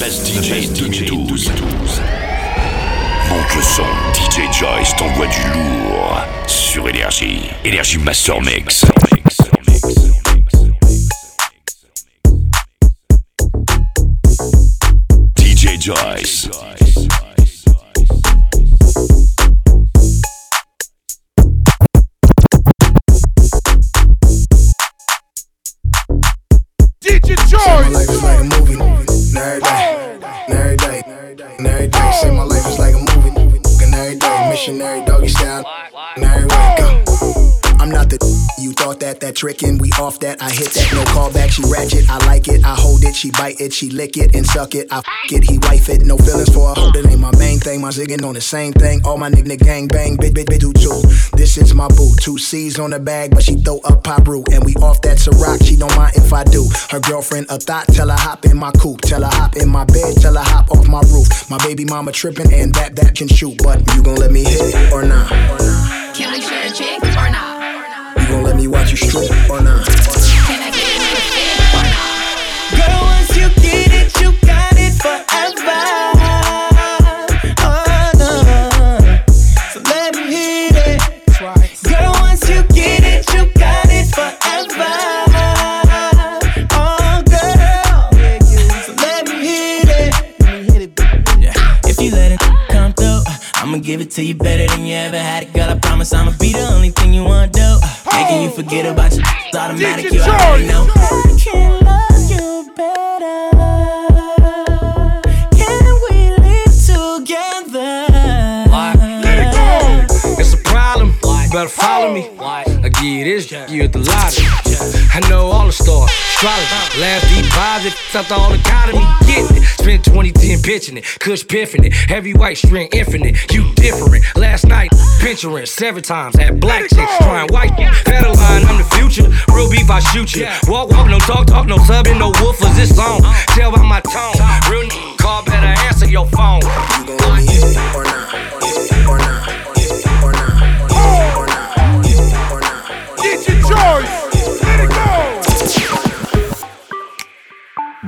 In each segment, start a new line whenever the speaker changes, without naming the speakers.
best DJ 2012. Monte le son, DJ Joyce t'envoie du lourd sur Énergie. Énergie Master Mix. DJ Joyce.
DJ Joyce.
Is like a movie. Every Say my life is like a movie. And every day, missionary doggy style. The you thought that that trickin', we off that. I hit that, no callback. She ratchet, I like it. I hold it, she bite it, she lick it and suck it. I I f it, he wife it. No feelings for a hold it ain't my main thing. My ziggin' on the same thing. All my nigga gang bang, bit bit bit do too. This is my boo. Two C's on the bag, but she throw up pop root. And we off that rock. she don't mind if I do. Her girlfriend a thought, tell her hop in my coupe. Tell her hop in my bed, tell her hop off my roof. My baby mama trippin' and that that can shoot. But you gon' let me hit it or not?
Can I get a chick?
You gon' let me watch you strip or not?
Can I get
it, you got it forever. Oh, no, so let me hit it. Girl, once you get it, you got it forever. Oh, girl, so let me hit it. If you let it come through, I'ma give it to you better than you ever had it, girl. I promise I'ma be the only thing you wanna do. Making you forget about your automatic,
DJ
you already
Joyce.
know. I can love you better. Can we live together?
Let it go.
It's a problem. You better follow me. You this, you at the lottery. I know all the stars, astrology, last deposit, something all the economy. Get it. Spent 2010 pitching it, Kush piffing it, heavy white string infinite. You different. Last night, pinchering seven times at black chicks, trying white. Better line, I'm the future. Real beef, I shoot you. Walk, walk, no talk, talk, no subbing, no woofers. This song. Tell by my tone. Real n- call, better answer your phone.
You or not?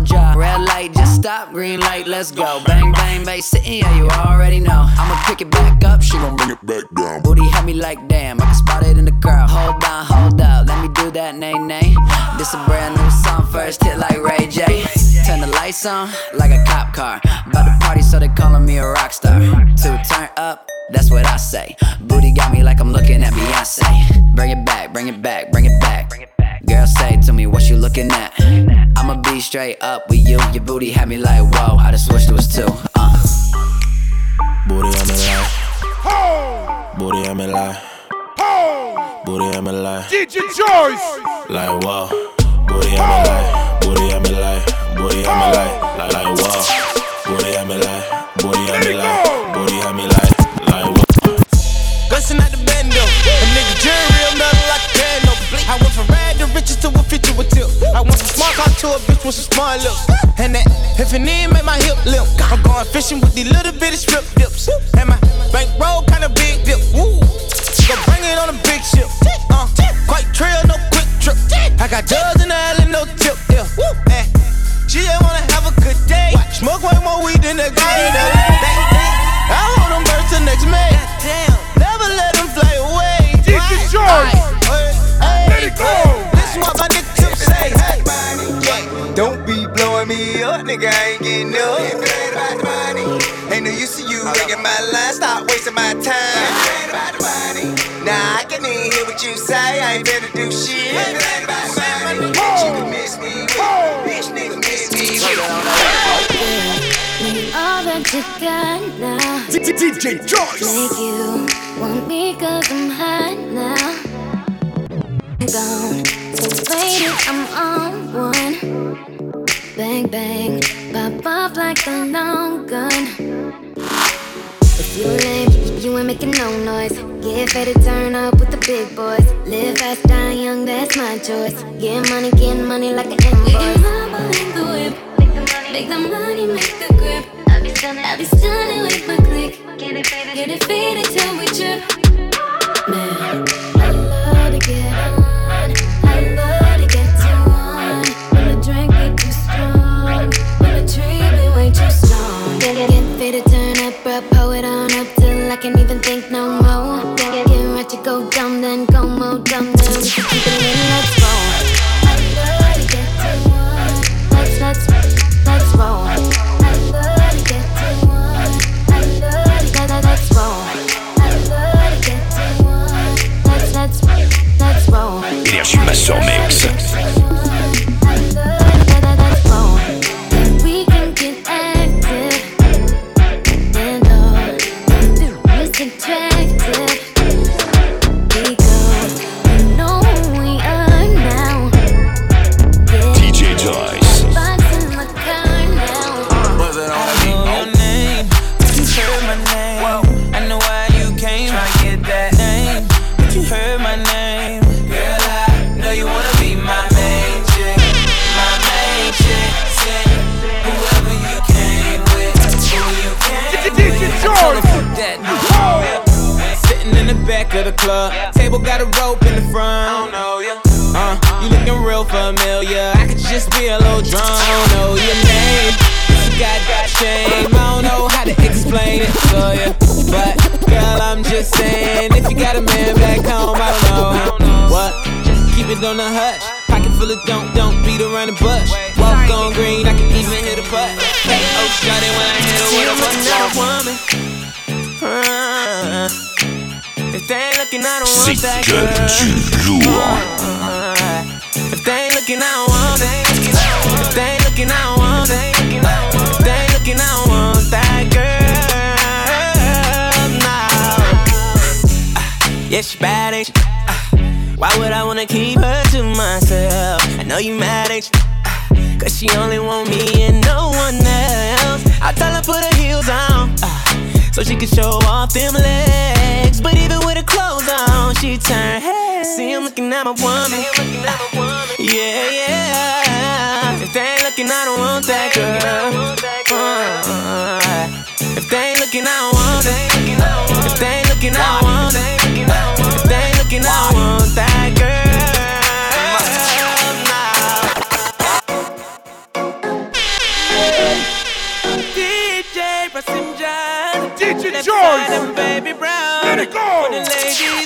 my. Red light, just stop. Green light, let's go. Bang, bang, bass sitting, yeah, you already know. I'ma pick it back up, she gon' bring it back down. Booty had me like damn, I can spot it in the crowd. Hold on, hold up, let me do that, nay, nay. This a brand new song, first hit like Ray J. Turn the lights on like a cop car. About to party, so they calling me a rock star. Two turn up. That's what I say. Booty got me like I'm looking at Beyonce. Bring it back, bring it back, bring it back. Girl, say to me what you looking at. I'ma be straight up with you. Your booty had me like, whoa. I just wish there was two. Uh.
Booty on me lie. Booty on me lie. Booty on me lie.
DJ Joyce.
Like wow. Booty on me lie. Booty on me lie. Booty on me lie. Like like wow. Booty on me lie. Booty on me lie. Booty on me lie. Like wow.
Bustin' at the bando. A nigga jury real metal like a piano. I went from rad to riches to a feature with tip. I went from smart car to a bitch with some smart lips. And that if an need make my hip limp. I'm going fishing with these little bitty strip dips. And my bankroll kinda big dip. Woo. Go bring it on a big ship. Uh, quite trail, no quick trip. I got drugs in the alley, no tip. Smoke way more weed than the guy in the I hold them birds till next May. Never let them fly away.
DJ Joyce. Let it go.
Listen what my nigga Tip say. Hey. Don't be blowing me up, nigga. I ain't getting up. If it ain't about the money, ain't no use to you ringing my line. Stop wasting my time. If it ain't about the money, nah, I can even hear what you say. I ain't better do shit. If it ain't about the money, she can miss me. Bitch, nigga, miss me
you got now.
DJ Joyce.
Make you want me cause I'm high now. Gone, so faded, I'm on one. Bang, bang, pop off like a long gun. If you lame, you ain't making no noise. Get ready to turn up with the big boys. Live fast, die young, that's my choice. Get money, get money like an invoice. Make the money, make the grip. I'll be stunning with my click. Get it faded, it till we trip. Man, I love to get on. I love to get to one. When the drink be too strong? when the tree be way too strong? Get, get, get faded, turn up, bro, pull it on up till I can't even think no more. Get, get, get right to go dumb, then go more dumb, then.
looking at my woman. Yeah, yeah. If they ain't looking, I don't want that girl. Uh, if they ain't looking, I don't want it. If they ain't looking, I don't want it. If they ain't looking, I don't want that girl. DJ
Joyce,
baby brown,
let it go.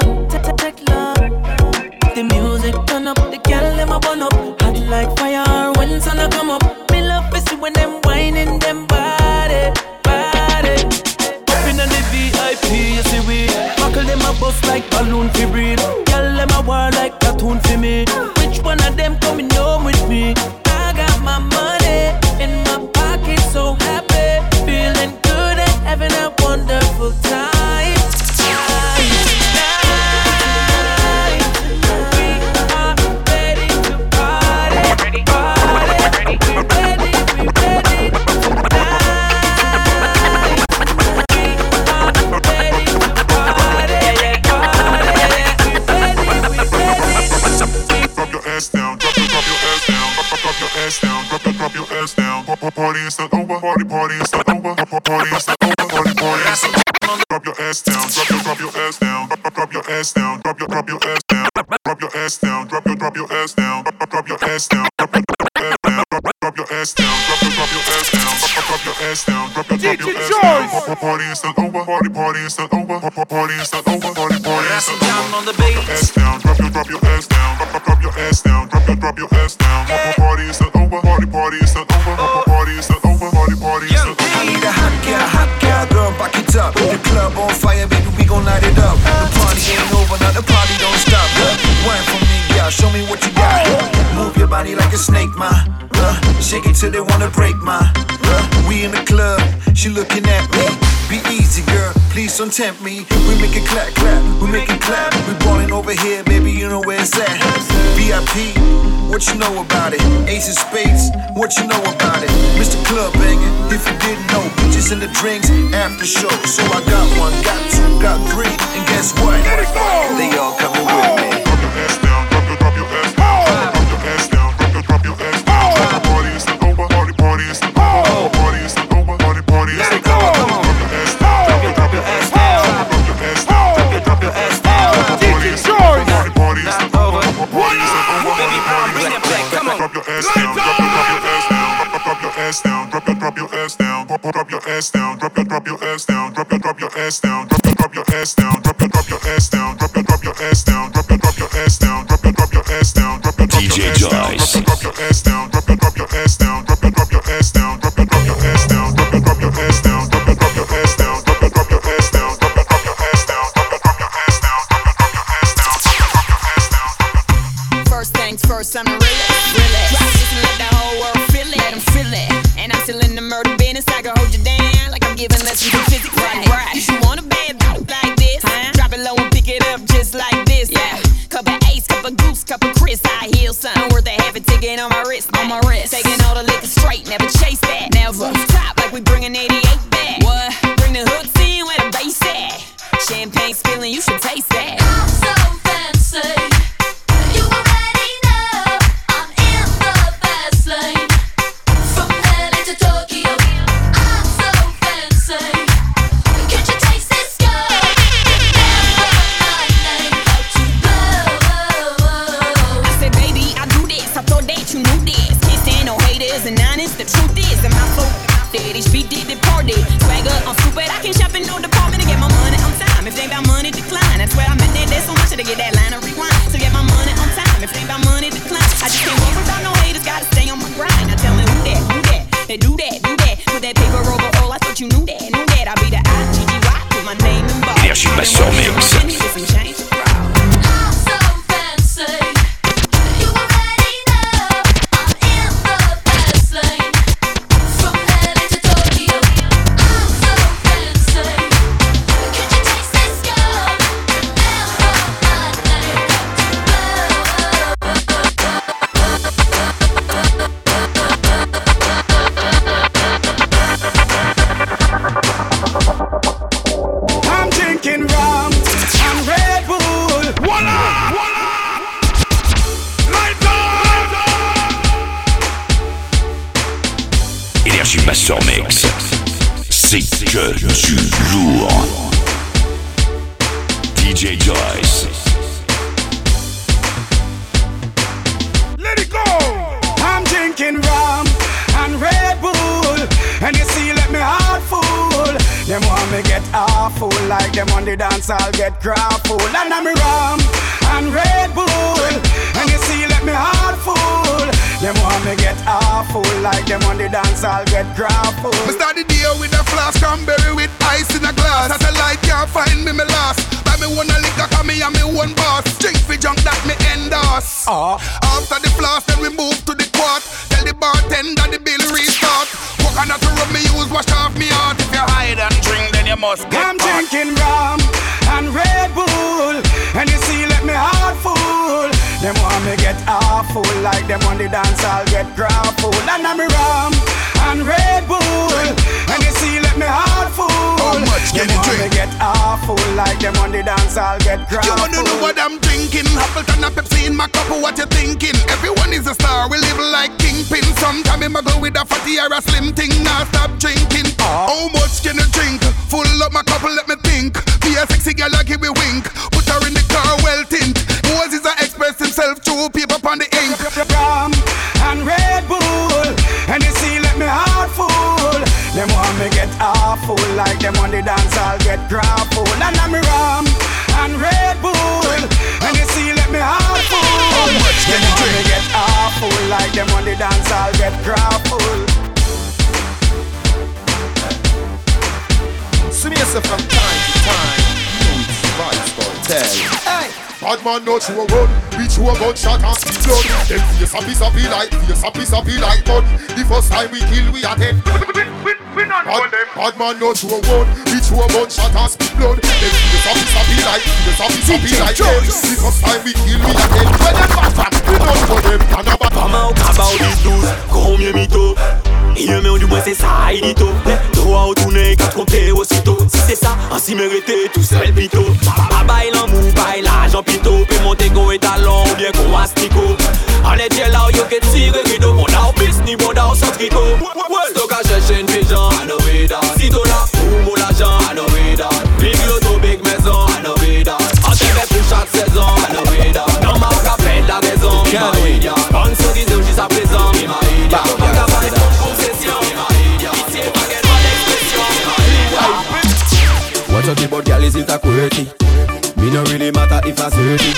it's not
over. Party, party, it's not over. Party, party it's not over. Party, party, it's not over. Drop your ass down. Drop your, drop your ass down. Drop your ass down. Drop your, drop your ass down. Drop your ass down. Drop your, drop your ass down. Drop your ass down. Drop your, drop your ass down. Drop your ass down. Drop your, drop your ass down. Drop your ass down. Drop your, drop your ass down. Party, it's not over. Party, party, it's not over. Party, it's not over. Party, party, it's not over. Drop your ass down. Drop your, drop your ass down. Drop your ass down. Drop your, drop your ass down. show me what you got. Move your body like a
snake, ma. Uh, shake it
till they wanna break, ma. Uh, we in the club, she looking at me. Be easy, girl, please don't tempt me. We make it clap, clap, we make it clap. We ballin' over here, baby, you know where it's at. VIP, what you know about it? Ace of Spades, what you know about it? Mr. Club Banger, if you didn't know, bitches in the drinks after show. So I got one, got two, got three, and guess what? They all coming with me.
Drop your ass down, drop your, drop your ass down. Drop drop your ass down, drop your, drop your ass down. Drop your, drop your ass down. Drop your, drop your ass down. Drop your, drop your ass down. Drop your, drop your ass down. Drop your, drop your ass down. Drop your, drop your ass down. Drop your, drop your ass down. Drop your, drop your ass down. Drop your, drop your ass
Énergie Master Mix. C'est que du lourd. DJ Joyce.
Let it go! I'm drinking rum and Red Bull. And you see, let me heart full. Them want me get awful like them on the dance, I'll get grapple. And I'm rum and Red Bull. And you see, let me heart full. Them want me get awful like them on the dance, I'll get grapple.
Me start the day with a flask, cranberry with ice in a glass. As a light can't find me, me lost. Buy me one a liquor, cause me and me one boss. Drink for junk that me endorse. Ah. After the flask, then we move to the quart. Tell the bartender the bill restart. Coconut rum me use, wash off me heart. If you hide and drink, then you must get
I'm
caught.
drinking rum and Red Bull. And you see, let me heart full. Them want me get awful like them on the dance, I'll get grapple. And I'm rum and Red Bull. And you see, let me heart full.
How much can
them
you
want me
drink?
get awful like them on the dance, I'll get grapple.
You wanna know what I'm drinking? Appleton and Pepsi in my cup, what you thinking? Everyone is a star, we live like kingpin. Sometime I go with a fatty or a slim thing, now stop drinking. How much can you drink? Full up my cup, let me think. Be a sexy girl, I give me wink. Put her in the car, well tint. Moses I express himself through paper on the ink.
rum and Red Bull. And you see, let me heart full. Them want me get awful like them on the dance, I'll get grapple. And I'm rum and Red Bull. And you see, let me heart full.
How much can
Them
you
want me
drink?
get awful like them on the dance, I'll get grapple.
See me yourself from time to time. You know it's vibes for tell. Hey,
Bad man no show run, we show a gunshot and speed blood. Them face happy happy like, face happy happy like mud. The first time we kill, we are dead. Bad, bad man no show run, we show a gunshot and speed blood. Them face happy happy like, face happy happy like dead. The first time we kill, we are dead. When them back we don't for them. And a bad
Comment au cabao des douze, combien mytho Rien mais au du c'est ça, il dit tout Droit au tourné, qu'à tromper aussitôt. Si c'est ça, ainsi mérité, tout seul pito l'amour, l'argent pito. Puis monter go et ou bien qu'on astico En est là, yo que tire rideau. Mon dao bis, ni mon dao sans tricot. Stockage cherche une pigeon, à Novida Si t'en as, ou mon à Big loto, big maison, à Novida En tête pour chaque saison, à Novida Dans ma capelle, la maison, Bonne sourire, jusqu'à présent, it
you think about girl is it quirky? Me no really matter if I say dirty.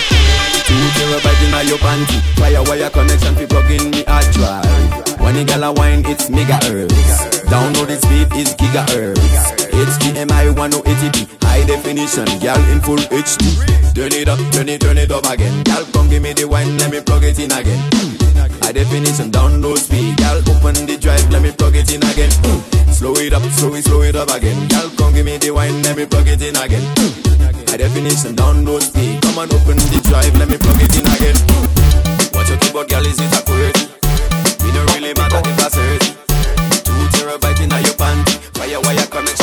Two terabyte inna your panty. Fire wire connection fi plug in me hard drive. When the girl wine, it's megahertz. Download its speed is gigahertz. HDMI 1080p, high definition, girl in full HD. Turn it up, turn it, turn it up again. Girl, come give me the wine, let me plug it in again. High definition, download speed. Girl, open the drive, let me plug it in again. Slow it up, slow it, slow it up again. Girl, come give me the wine, let me plug it in again. High definition, download speed. Come on, open the drive, let me plug it in again. What you think about girl, is it a quirky? We don't really matter if I search. Two terabyte in your panty. Fire wire connection,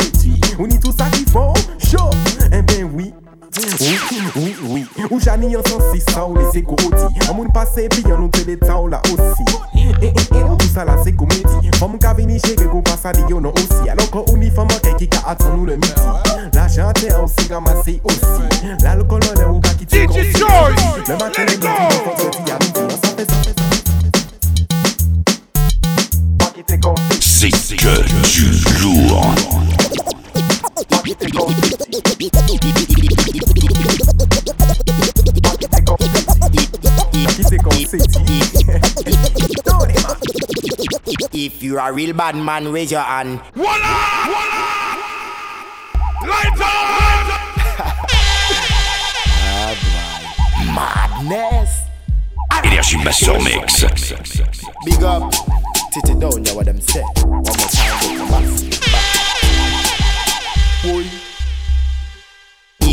oui, oui, oui Ou jani an san si sa ou ego odi An moun pase pi nou ta ou la osi Eh, eh, eh, tout sa la se komedi Fom ka vini cheke go pasa di yo osi kon ou ka atan nou le midi La jante an si ramase osi L'alcool an ou ka ki te konsi Le matin le midi le fok se ti a midi An sa fe sa fe Pa ki te konsi
C'est que du lourd.
If you're a real bad man, raise your hand.
Voila! Voila! Light on!
Madness.
Énergie Master Mix.
Big up. Titty down, yeah, what them say. One more time, with the bass. Boy.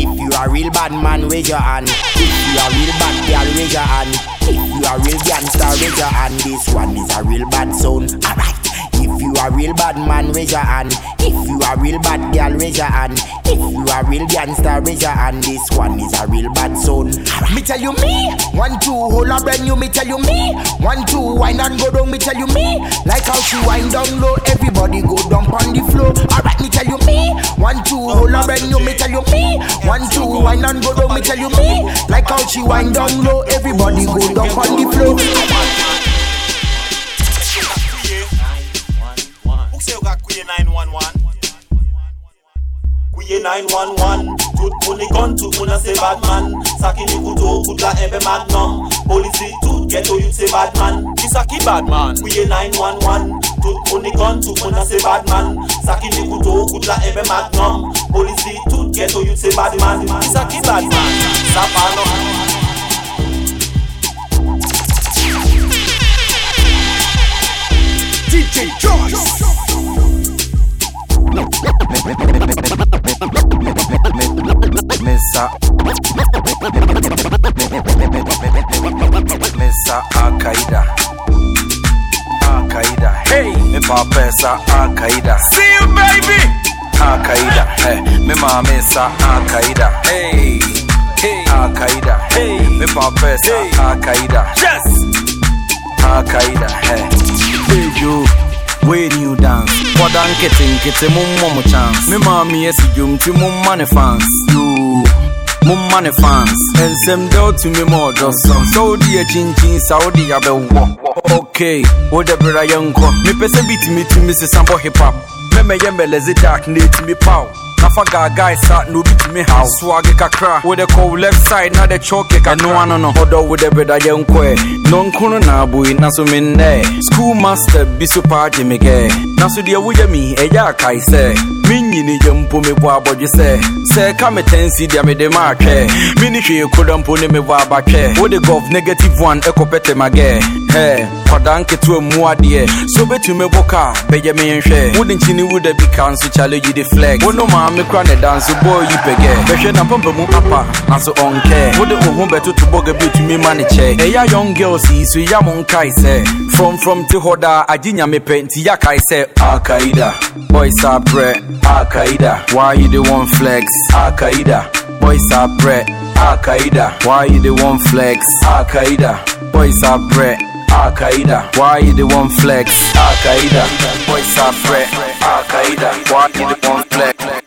If you a real bad man, raise your hand. If you a real bad girl, raise your hand. If you a real gangster, raise your hand. This one is a real bad sound. Alright. If you a real bad man, raise your hand. If you a real bad girl, raise your hand. If you a real gangster, raise your hand. This one is a real bad sound. Me tell you me, one two hold up brand new. Me tell you me, one two wine and go down. Me tell you me, like how she wind down low. Everybody go down on the floor. Alright, me tell you me, one two hold a brand new. Me tell you me, one two wine and go down. Me tell you me, like how she wind down low. Everybody go down on the floor.
Kouye 911 Kouye 911 Tout moun e gon, tout moun an se badman Saki ni koutou, kout la magnum Polisi tout, Get to you say bad man, we saki bad man. We a 911, tooth on the gun, tooth on a say bad man. Saki the kuto, kutla ebe magnum. Police the get to you say bad man, we saki bad man. Sapano.
DJ Joyce.
Mesa. Mesa Al-Qaeda Al-Qaeda Hey Me papa sa Al-Qaeda See you baby Al-Qaeda Hey Me mama sa Al-Qaeda Hey Hey Al-Qaeda Hey Me papa sa Al-Qaeda Yes Al-Qaeda Hey Hey you when you dance, what nkɔda nketenkete mommɔ mo chance me maame asi dwom nti momma ne fans yoo momma ne fans. Ɛnsɛm dɛ wotumi ma ɔdɔ sɛ wode akyinkyin sa wode yɛbɛwɔ ok wode bera yɛnkɔ mepɛ sɛ bitimitumi sesa bɔ hip hop. Mɛmɛyɛ mɛlɛze dark na ɛtumi paw nafa gaagae sa na obi tumi haw soage kakra wode kɔ wo left side na de choke ka ɛno ano no ɔdɔ wode breda yɛnkɔɛ nɔnkono na aboi na so mennɛ school master bi so paa gye me kɛ na so deɛ woyɛ mi ɛyɛ akae sɛ menyini yɛ mpo mebɔ abɔdwe sɛ sɛ ɛka me tansi deɛ mede ma atwɛ mene hwee koda mpo ne mebɔ abatwɛ wode gov negative one ɛkɔpɛtɛ magɛ hɛ kwadaa nketewa mu adeɛ so wobɛtumi bo ka bɛyɛ me nhwɛ wode nkyini woda bi ka nso challenge de flex. Wo no maame kora ne danso bɔɔ yi pɛgɛ bɛhwɛ na pampa mu apa nanso ɔnkɛ wode wo ho bɛtoto bɔga bi otumi ma ne kyɛ. Ɛyɛ young girls yi so ya mo nkae sɛ from te hɔ daa agye nyame pɛ nti yakae sɛ akaida boys are prɛ akaida why you the one flex? Akaida boys are akaida why you the flex? Akaida boys are prɛ akaida why you the one flex? Akaida boys are prɛ akaida why you the one flex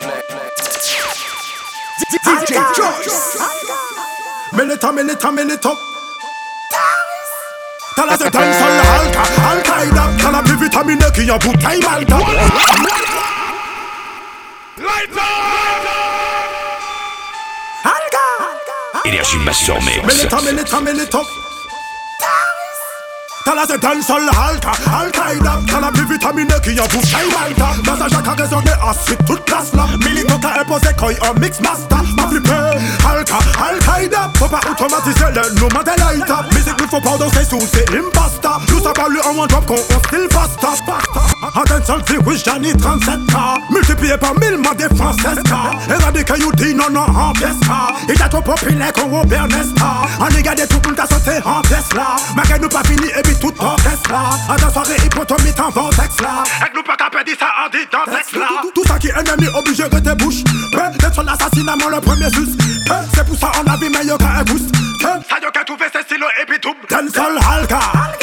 DJ Joyce. Minute a minute a minute up. Tell us a dance on the halka, al-Qaeda Tell us vitamin neki ya butai malta
Énergie Master Mix.
Minute a minute a minute up. T'as la dans le sol halka Al-Qaïda T'as la plus vitaminée qui a bouffé Malta Dans un jack a raisonné ensuite toute classe là Militant a imposé coy en mix master. M'a flippé halka Al-Qaïda Faut pas automatiser le nom de l'aïta Musique nous faut pas danser sous c'est impasta Nous ça parle en one drop qu'on on style pasta Attention si oui j'en ai 37k Multiplié par 1000 moi des françaises Éradiqué you dit non non en pièce Il t'a trop populaire qu'on Robert Nesta On est gardé tout le monde t'a sauté en pièce là Ma nous pas fini et puis tout en Tesla À ta soirée hypotomie en vortex là. Et nous pas qu'à perdre ça en dit dans texte là. Tout ça qui est ennemi obligé de tes bouches. D'être sur l'assassinat moi le premier sus. C'est pour ça on a vu meilleur qu'un un boost Ça y a qu'à trouver ses stylos et puis tout Dancehall Halka. Halka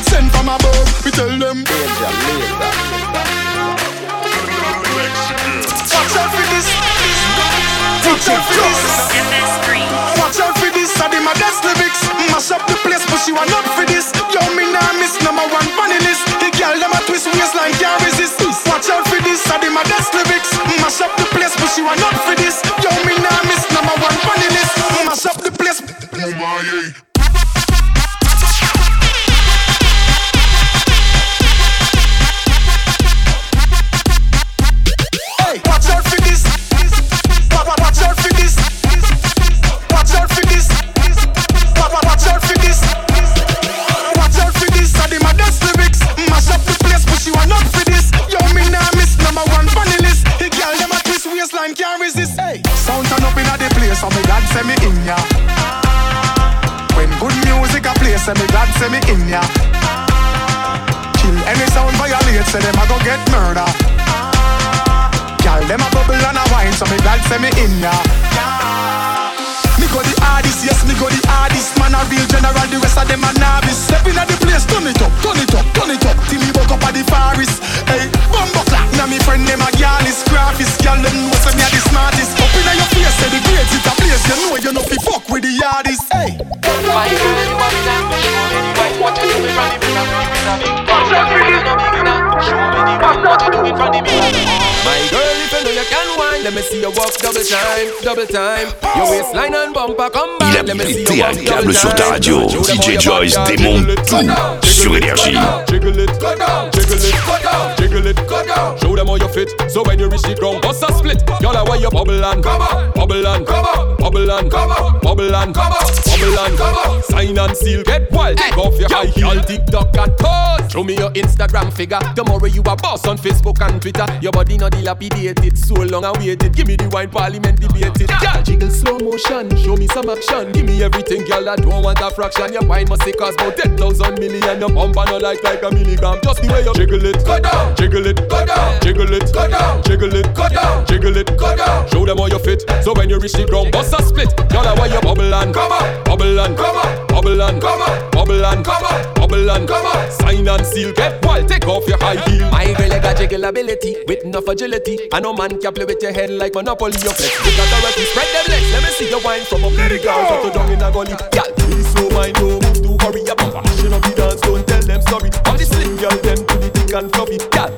me high grade sent from above. We tell them. Watch out for this. Watch out for this. Watch out for this. I did my best lyrics. Mash up the place, but she want up for this. Yo, me nah miss number one funny list. The girl them a twist waistline can't resist. Watch out for this. I did my best lyrics. Mash up the place, but she want up for this.
Say me in ya. Kill any sound violate, say them a go get murder. Girl, them a bubble and a wine, so me glad say me in ya. Go the hardest, yes, me go the hardest. Man a real general, the rest of them a novice. Step inna the place, turn it up, turn it up, turn it up Till me woke up at the forest. Hey, bumbo clap Now me friend them a gyal is graphist Gyal them know say me a the smartest. Up inna your face, say the grades it a place You know you know fi fuck with the hardest. Hey. Girl, you me now What you doing from the one, what you doing from the
My girl, if you know you can wine, let me see you walk double time, double time. Your waistline and bumper come
Il
back,
a
let me see
pété
you
un
walk double
câble sur ta
time.
radio. DJ Joyce démonte tout sur Énergie.
Jiggle it, go down, jiggle it, go down, jiggle it, go down. Show them how you fit. So when you reach the ground, bust a split. Y'all are why you bubble and come on, bubble and come on, bubble and come on, bubble and come on, bubble and come on. Sign and seal, get wild. Take off your high heel, TikTok and pose. Show me your Instagram figure. Tomorrow you a boss on Facebook and Twitter. Your body not dilapidated, so long I waited. Give me the wine parliament debated. Girl, jiggle slow motion, show me some action. Give me everything, girl. I don't want a fraction. Your wine must cost about ten thousand million. Your bumper no like like a milligram. Just the way you jiggle it, go down, jiggle it, go down, jiggle it, go down, jiggle it, go down, jiggle it, go down. Show them how you fit. So when you reach the ground, bust a split. Girl, I want you bubble and come on, bubble and come on, bubble and come on, bubble and come on, bubble and come on. Sign and seal, get wild. Take off your high heel. My girl, you got jiggle ability with enough agility. I know man can play with your head like Monopoly. Your flex, you got authority. Spread them legs. Let me see your wine from up. Let it go. Shut you down in a gully. Girl, please slow mind, don't move too hurry. Up, she no be dance, don't tell them sorry. All the slim girl, them to the thick and fluffy. Girl,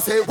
say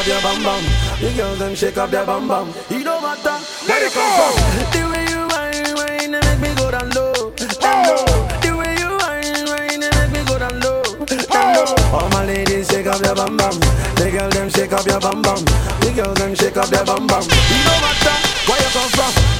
off your
bum bum. The girls them shake up your bum bum. You know what that? Let it go. The way you whine, whine, and make me go down low, down low. The way you whine, whine, and make me go down low, down. All my ladies shake up your bum bum. The girls them shake up your bum bum. The girls them shake up your bum bum. You know what that? Where you come from?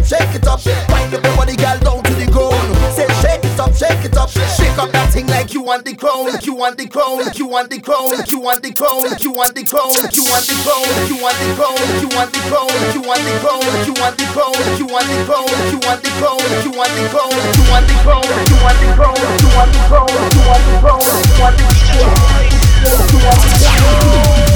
up, shake it up.
Wind up everybody, girl, down to the ground. Say shake it up, shake it up. Shake up that thing like you want the crown. You want the crown. You want the crown. You want the crown. You want the crown. You want the crown. You want the crown. You want the crown. You want the crown. You want the crown. You want the crown. You want the crown. You want the crown. You want the crown. You want the crown. You want the crown. You want the crown. You want the crown. You want the crown.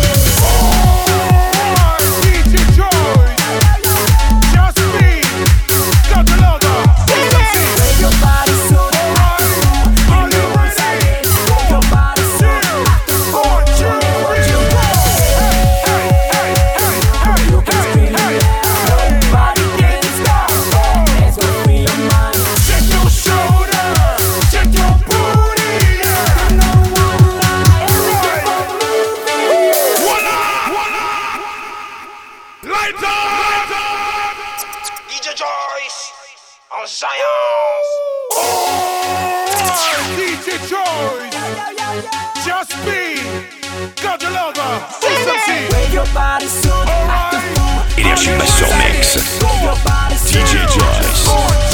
Énergie Master Mix. DJ Joyce.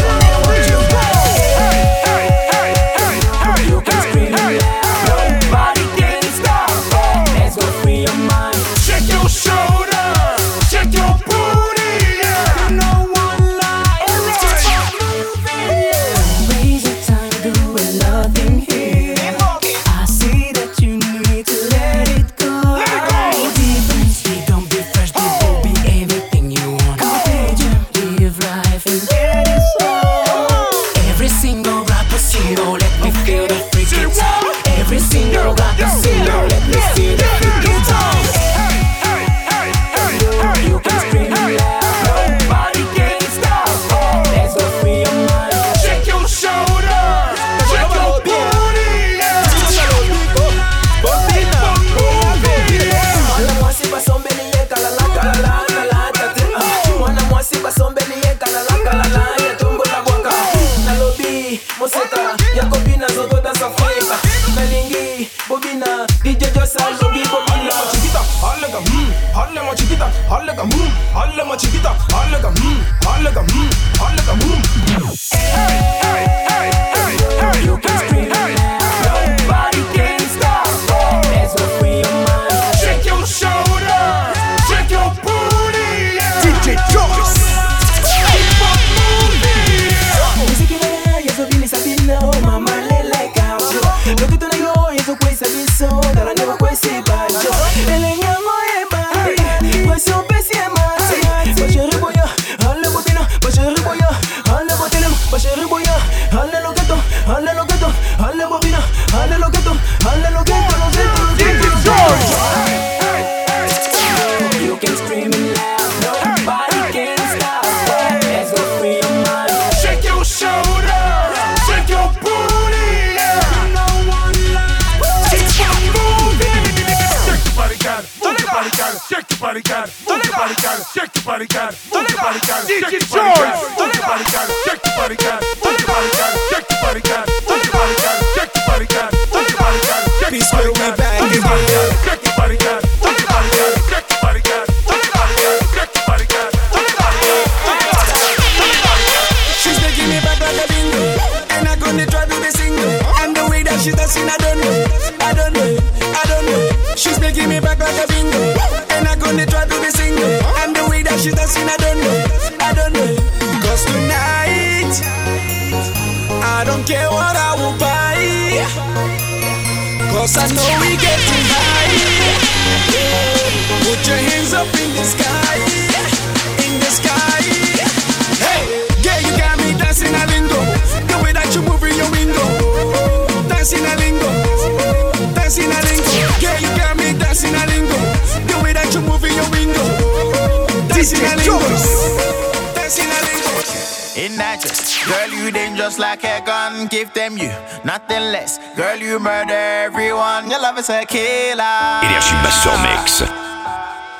c'est Killa.
Énergie Master Mix.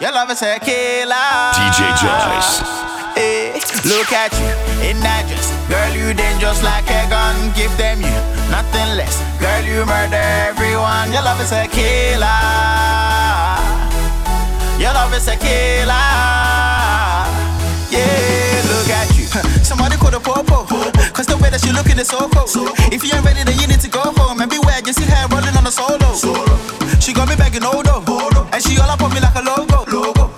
Your love is a killer.
DJ Joyce.
Eh, look at you in that dress. Girl, you dangerous like a gun. Give them you
nothing less. Girl, you murder everyone. Your love is a killer. Your love is a killer. Yeah, look at you. Somebody call the popo. Cause the way that she looking is so cool. If you ain't ready, then you need to go home. And beware, you see her rolling on a solo. And she all up on me like a logo. Logo.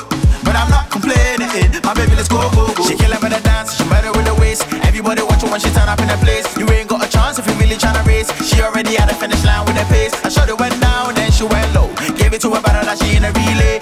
But I'm not complaining. My baby, let's go, go, go. She killing with the dance, she murder with the waist. Everybody watch her when she turn up in the place. You ain't got a chance if you really tryna race. She already at the finish line with the pace. I shot it went down, then she went low. Gave it to her better like she in a relay.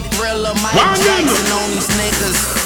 thriller. Mike Jackson on these niggas.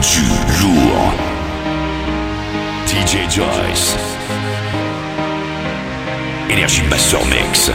Du lourd. DJ Joyce. Énergie Master Mix.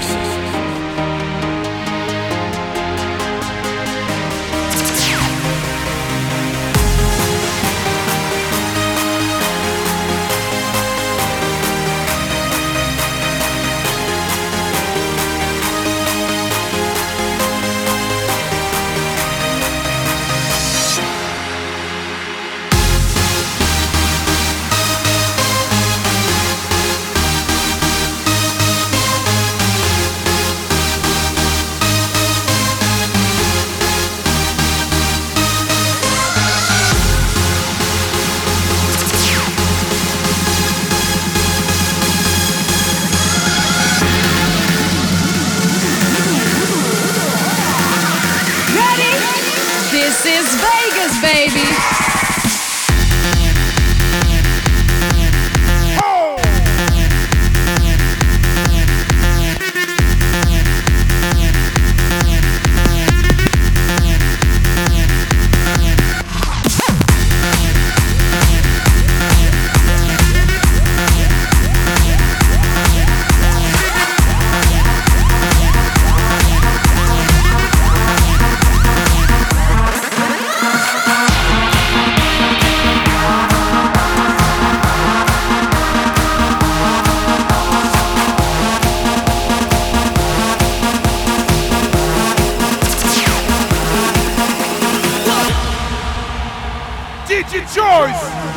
choice.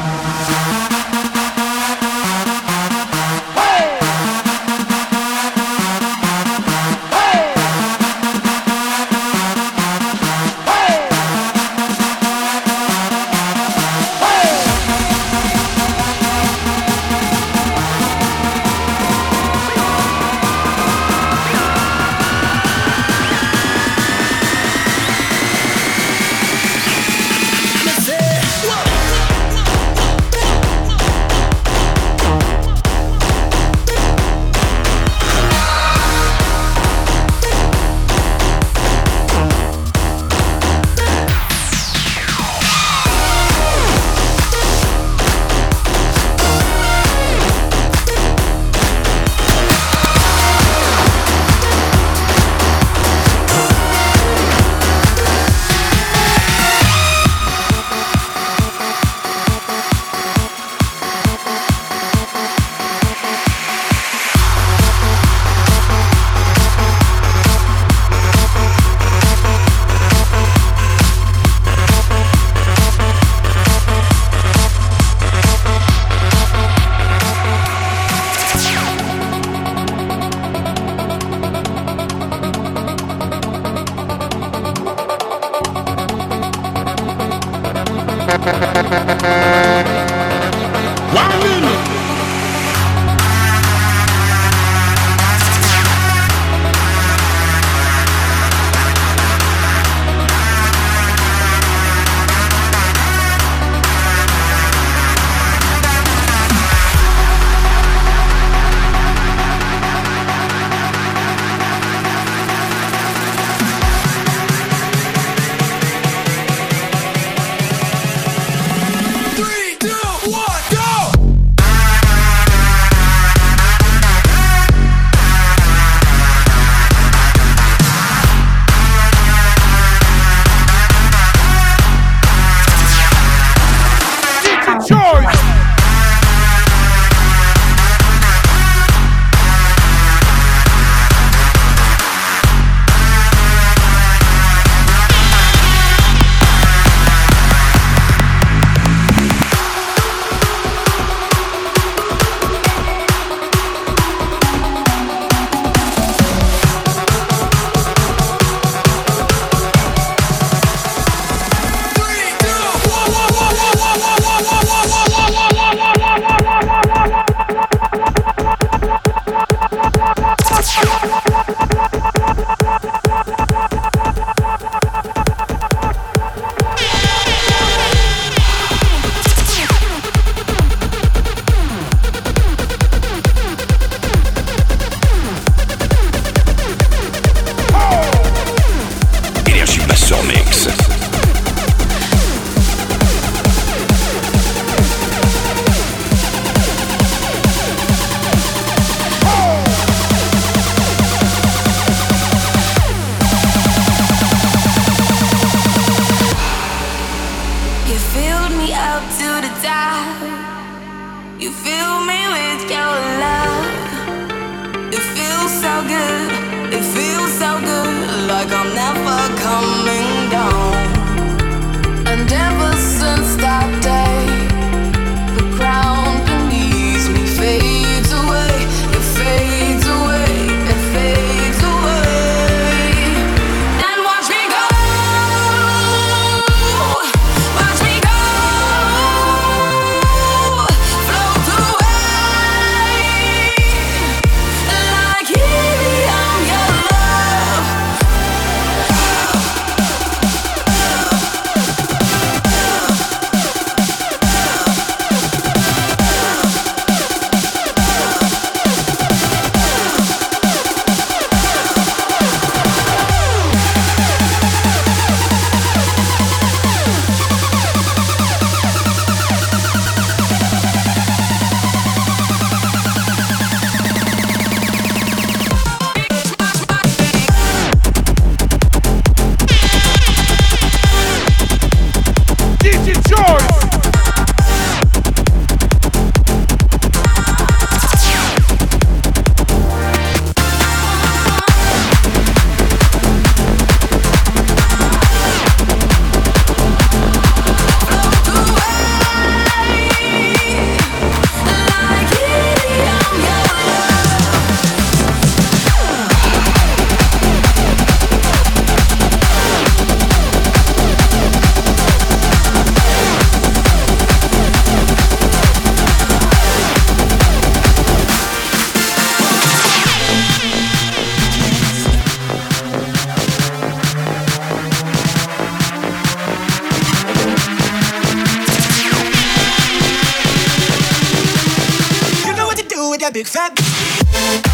big fat.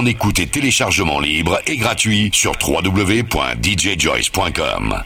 en écoute et téléchargement libre et gratuit sur www.djjoyce.com.